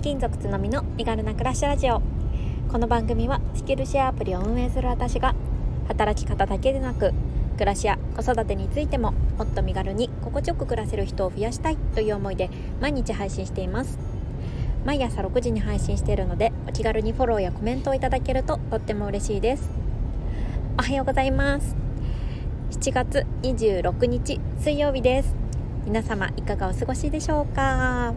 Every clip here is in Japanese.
転勤族つのみの身軽な暮らしラジオ。この番組はスキルシェアアプリを運営する私が働き方だけでなく暮らしや子育てについてももっと身軽に心地よく暮らせる人を増やしたいという思いで毎日配信しています。毎朝6時に配信しているのでお気軽にフォローやコメントをいただけるととっても嬉しいです。おはようございます。7月26日水曜日です。皆様いかがお過ごしでしょうか？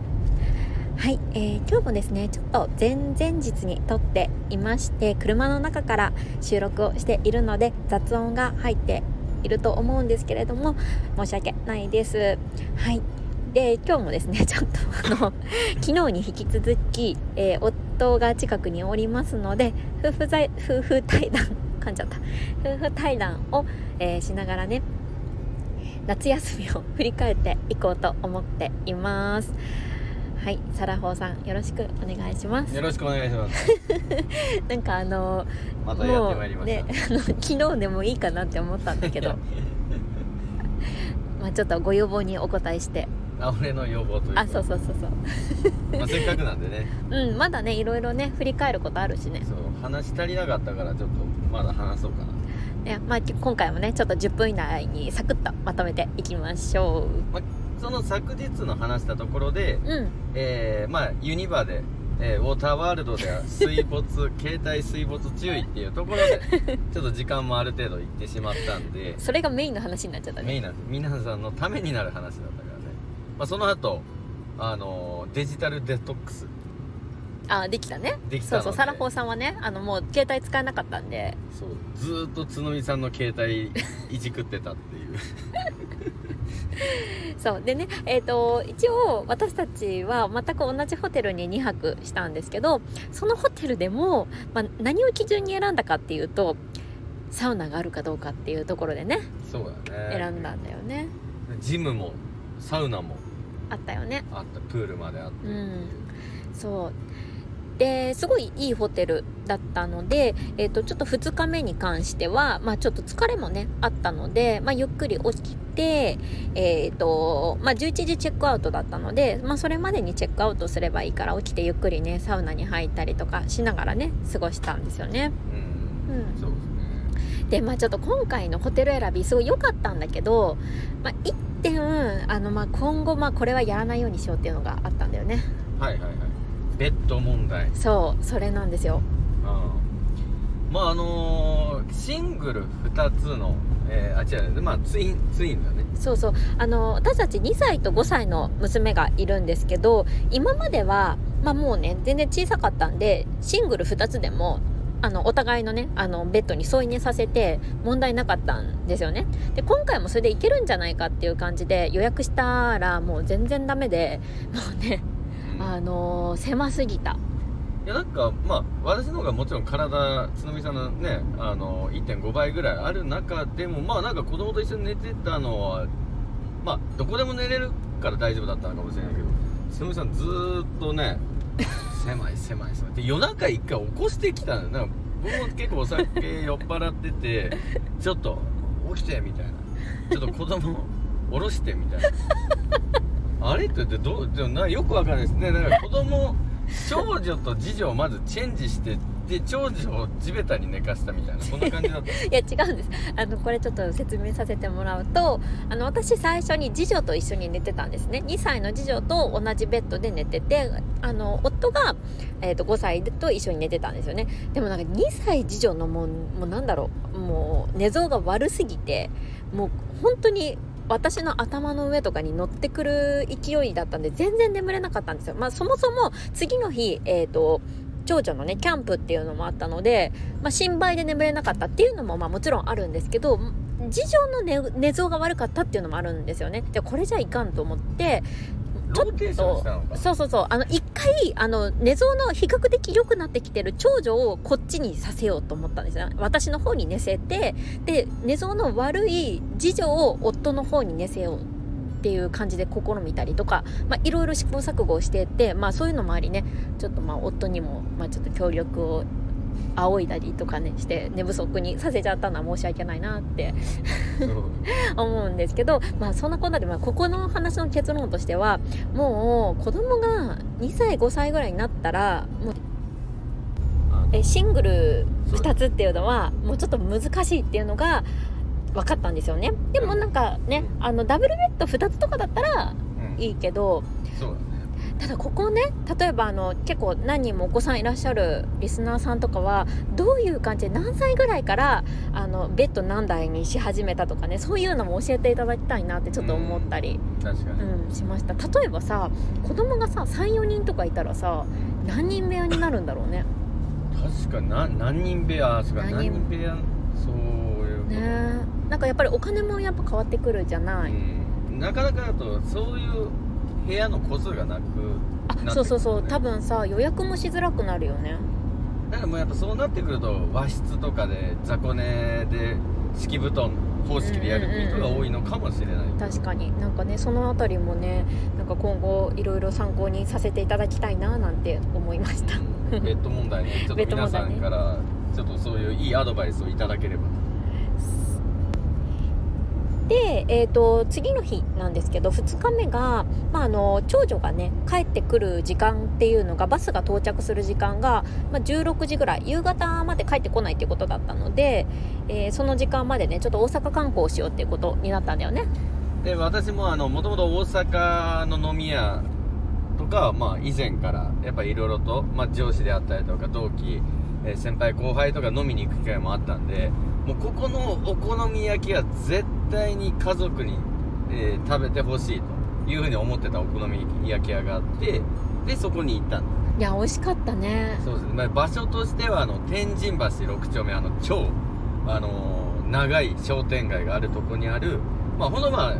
はい、えー、今日もですねちょっと前々日に撮っていまして車の中から収録をしているので雑音が入っていると思うんですけれども申し訳ないです。はい。で今日もですね ちょっとあの昨日に引き続き、えー、夫が近くにおりますので夫婦在夫婦対談噛んじゃった。夫婦対談を、えー、しながらね夏休みを振り返っていこうと思っています。はい、サラホーさんよろしくお願いします。よろしくお願いします。なんかあのまたやってまいりました。ね、あの昨日でもいいかなって思ったんだけど。まあちょっとご要望にお答えして。あ俺の要望というあそうそうそうそう。まあせっかくなんでね。うんまだねいろいろね振り返ることあるしね。そう話足りなかったからちょっとまだ話そうかな。いやまあ今回もねちょっと10分以内にサクッとまとめていきましょう、まあその昨日の話したところで、うん。えーまあ、ユニバで、えーウォーターワールドでは水没携帯水没注意っていうところで ちょっと時間もある程度いってしまったんでそれがメインの話になっちゃったね。メインなんです。皆さんのためになる話だったからね、まあ、その後あのデジタルデトックスあできたね。できたそうそうサラホーさんはねあのもう携帯使えなかったんで。そう。ずーっと角見さんの携帯いじくってたっていう。そう。でねえっ、と一応私たちは全く同じホテルに2泊したんですけどそのホテルでも、まあ、何を基準に選んだかっていうとサウナがあるかどうかっていうところでねそうだね。選んだんだよね。ジムもサウナも。あったよね。あった。プールまであってう、そうですごいいいホテルだったので、えー、とちょっと2日目に関しては、まあ、ちょっと疲れもねあったので、まあ、ゆっくり起きて、えーとまあ、11時チェックアウトだったので、まあ、それまでにチェックアウトすればいいから起きてゆっくりねサウナに入ったりとかしながらね過ごしたんですよね。うん。うん。そうですね。でまあちょっと今回のホテル選びすごい良かったんだけど、まあ、1点あの、まあ、今後まあこれはやらないようにしようっていうのがあったんだよね。はいはいはいベッド問題。そうそれなんですよ。うん。まああのーシングル2つの、えー、あ違う。まあツインツインだね。そうそう。あの私たち2歳と5歳の娘がいるんですけど今までは、まあ、もうね全然小さかったんでシングル2つでもあのお互いのねあのベッドに添い寝させて問題なかったんですよね。で今回もそれでいけるんじゃないかっていう感じで予約したらもう全然ダメでもうねあの狭すぎた。いやなんかまあ私の方がもちろん体角見さんのねあの1.5倍ぐらいある中でもまあなんか子供と一緒に寝てたのはまあどこでも寝れるから大丈夫だったのかもしれないけど角見さんずーっとね狭い狭い狭い。で夜中一回起こしてきたのよ。なんか僕も結構お酒酔っ払ってて ちょっと起きてみたいな。ちょっと子供下ろしてみたいなあれって言ってどうでもなよくわかんないです。ねなんか子供長女と次女をまずチェンジしてで長女を地べたに寝かしたみたいなそんな感じだった。いや違うんです。あのこれちょっと説明させてもらうとあの私最初に次女と一緒に寝てたんですね。2歳の次女と同じベッドで寝ててあの夫が、えー、と5歳と一緒に寝てたんですよね。でもなんか2歳次女のもうもうなんだろうもう寝相が悪すぎてもう本当に私の頭の上とかに乗ってくる勢いだったんで全然眠れなかったんですよ。まあそもそも次の日、えー、と、長女のね、キャンプっていうのもあったので、まあ心配で眠れなかったっていうのもまあもちろんあるんですけど、事情の寝寝相が悪かったっていうのもあるんですよね。で、これじゃいかんと思って、ちょっと、そうそうそう、あの、一回、あの、寝相の比較的良くなってきてる長女をこっちにさせようと思ったんですよ。私の方に寝せて、で、寝相の悪い次女を夫の方に寝せようっていう感じで試みたりとか、まあ、いろいろ試行錯誤をしていて、まあ、そういうのもありね。ちょっとまあ夫にも、まあ、ちょっと協力を仰いだりとかねして寝不足にさせちゃったのは申し訳ないなって 思うんですけど、まあ、そんなこんなで、まあ、ここの話の結論としてはもう子供が2歳5歳ぐらいになったらもうあえシングル2つっていうのはもうちょっと難しいっていうのが分かったんですよね。でもなんかねあのダブルベッド2つとかだったらうん。いいけどそうだねただここね例えばあの結構何人もお子さんいらっしゃるリスナーさんとかはどういう感じで何歳ぐらいからあのベッド何台にし始めたとかねそういうのも教えていただきたいなってちょっと思ったり、確かに、うんしました。例えばさ子供がさ34人とかいたらさ何人部屋になるんだろうね。確かにな何人部屋そうか何人。何人部屋そういうこと。ね。なんかやっぱりお金もやっぱ変わってくるじゃない、うん、なかなかだとそういう部屋の個数がなくあそうそうそう。ね多分さ予約もしづらくなるよね。だからもうやっぱそうなってくると和室とかで雑魚寝で敷布団方式でやる人が多いのかもしれない、確かに。なんかねそのあたりもねなんか今後いろいろ参考にさせていただきたいななんて思いました。うん。ベッド問題ね。ちょっと皆さんから ちょっとそういういいアドバイスをいただければで、えー、と次の日なんですけど2日目が、まあ、あの長女がね帰ってくる時間っていうのがバスが到着する時間が、まあ、16時ぐらい夕方まで帰ってこないっていうことだったので、えーその時間までねちょっと大阪観光しようっていうことになったんだよね。で私ももともと大阪の飲み屋とかまあ以前からやっぱりいろいろと、まあ、上司であったりとか同期、えー先輩後輩とか飲みに行く機会もあったんでもうここのお好み焼きは絶対に家族に、えー食べてほしいというふうに思ってたお好み焼き屋があってでそこに行ったんだ。いや美味しかったね。そうですね、まあ、場所としてはあの天神橋6丁目あの超、あのー長い商店街があるとこにあるまあほんとまあ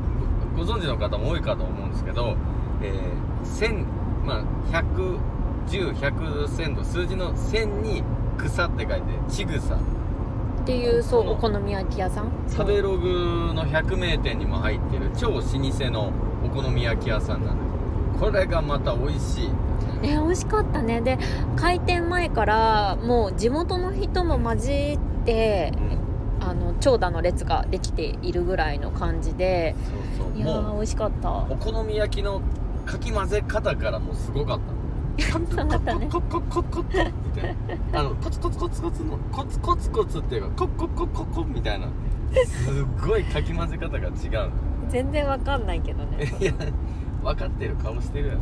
ごご存知の方も多いかと思うんですけど、えー、千まあ110100千度数字の千に草って書いてちぐさっていうそうお好み焼き屋さん？食べログの百名店にも入ってる超老舗のお好み焼き屋さんなんですこれがまた美味しい。ね美味しかったね。で開店前からもう地元の人も混じってうん。あの長蛇の列ができているぐらいの感じでそうそう。いや美味しかった。お好み焼きのかき混ぜ方からもすごかったそうだったねコツコツコツコツみたいなあのコツコツコツコツのコツコツコツっていうかコッコッコッコッコみたいなすごいかき混ぜ方が違う全然わかんないけどねいや分かってる顔してるよね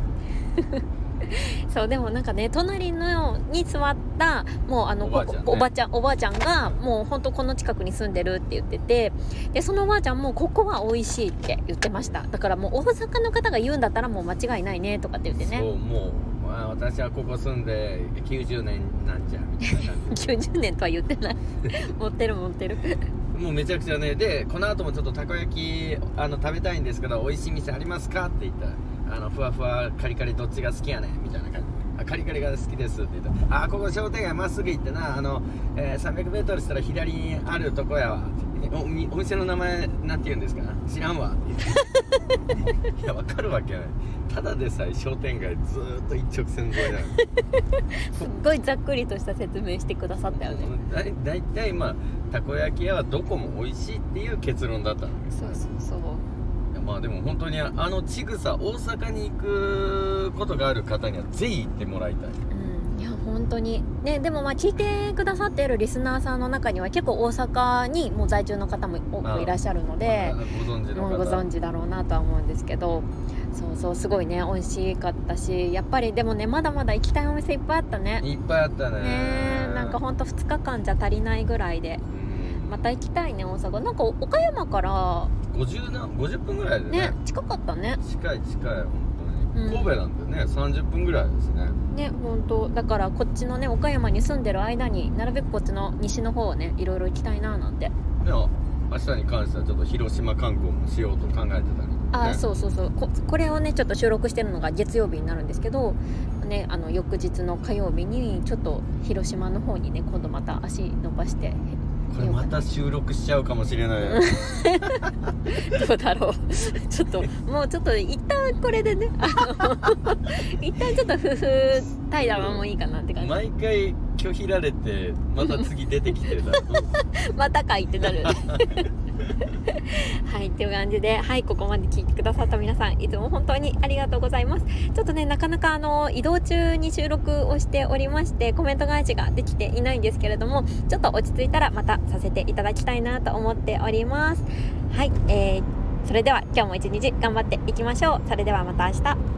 そうでもなんかね隣のに座ったもうあのおばあちゃんねここおばちゃんおばあちゃんがもう本当この近くに住んでるって言っててでそのおばあちゃんもここは美味しいって言ってましただからもう大阪の方が言うんだったらもう間違いないねとかって言ってねそうもう、まあ、私はここ住んで90年なんじゃみたいな感じ90 年とは言ってない。持ってる持ってる。もうめちゃくちゃねでこの後もちょっとたこ焼きあの食べたいんですけど美味しい店ありますかって言ったらあのふわふわカリカリどっちが好きやねんみたいな感じ。あカリカリが好きですって言ったらあここ商店街まっすぐ行ってなあの、えー、300m したら左にあるとこやわっておみお店の名前なんて言うんですか？知らんわ。って言っていやわかるわけない。ただでさえ商店街ずーっと一直線沿いなの すっごいざっくりとした説明してくださったよね。だい大体まあたこ焼き屋はどこも美味しいっていう結論だったんだけどそうそうそう。いやまあでも本当にあのちぐさ大阪に行くことがある方にはぜひ行ってもらいたい。うんいや本当に。ねでもまあ聞いてくださっているリスナーさんの中には結構大阪にもう在住の方も多くいらっしゃるのでまあご存知ご存知だろうなとは思うんですけど。そうそうすごいね美味しかったしやっぱりでもねまだまだ行きたいお店いっぱいあったね。いっぱいあったね。ねえなんかほんと2日間じゃ足りないぐらいで。うん。また行きたいね大阪。なんか岡山から50な50分ぐらいでね。ね近かったね。近い近いうん。神戸なんでね30分ぐらいですね。ね本当。だからこっちのね岡山に住んでる間になるべくこっちの西の方をねいろいろ行きたいななんて。でも明日に関してはちょっと広島観光もしようと考えてたり、ね、あーそうそうそう。ここれをねちょっと収録してるのが月曜日になるんですけど、ね、あの翌日の火曜日にちょっと広島の方にね今度また足伸ばしてこれまた収録しちゃうかもしれない。どうだろう。ちょっともうちょっと一旦これでね。あ の一旦ちょっと夫婦対談はもういいかなって感じ。毎回拒否られてまた次出てきてるだろ またかいってなるはいっていう感じではいここまで聞いてくださった皆さんいつも本当にありがとうございます。ちょっとねなかなかあの移動中に収録をしておりましてコメント返しができていないんですけれどもちょっと落ち着いたらまたさせていただきたいなと思っております。はい、えー、それでは今日も一日頑張っていきましょう。それではまた明日。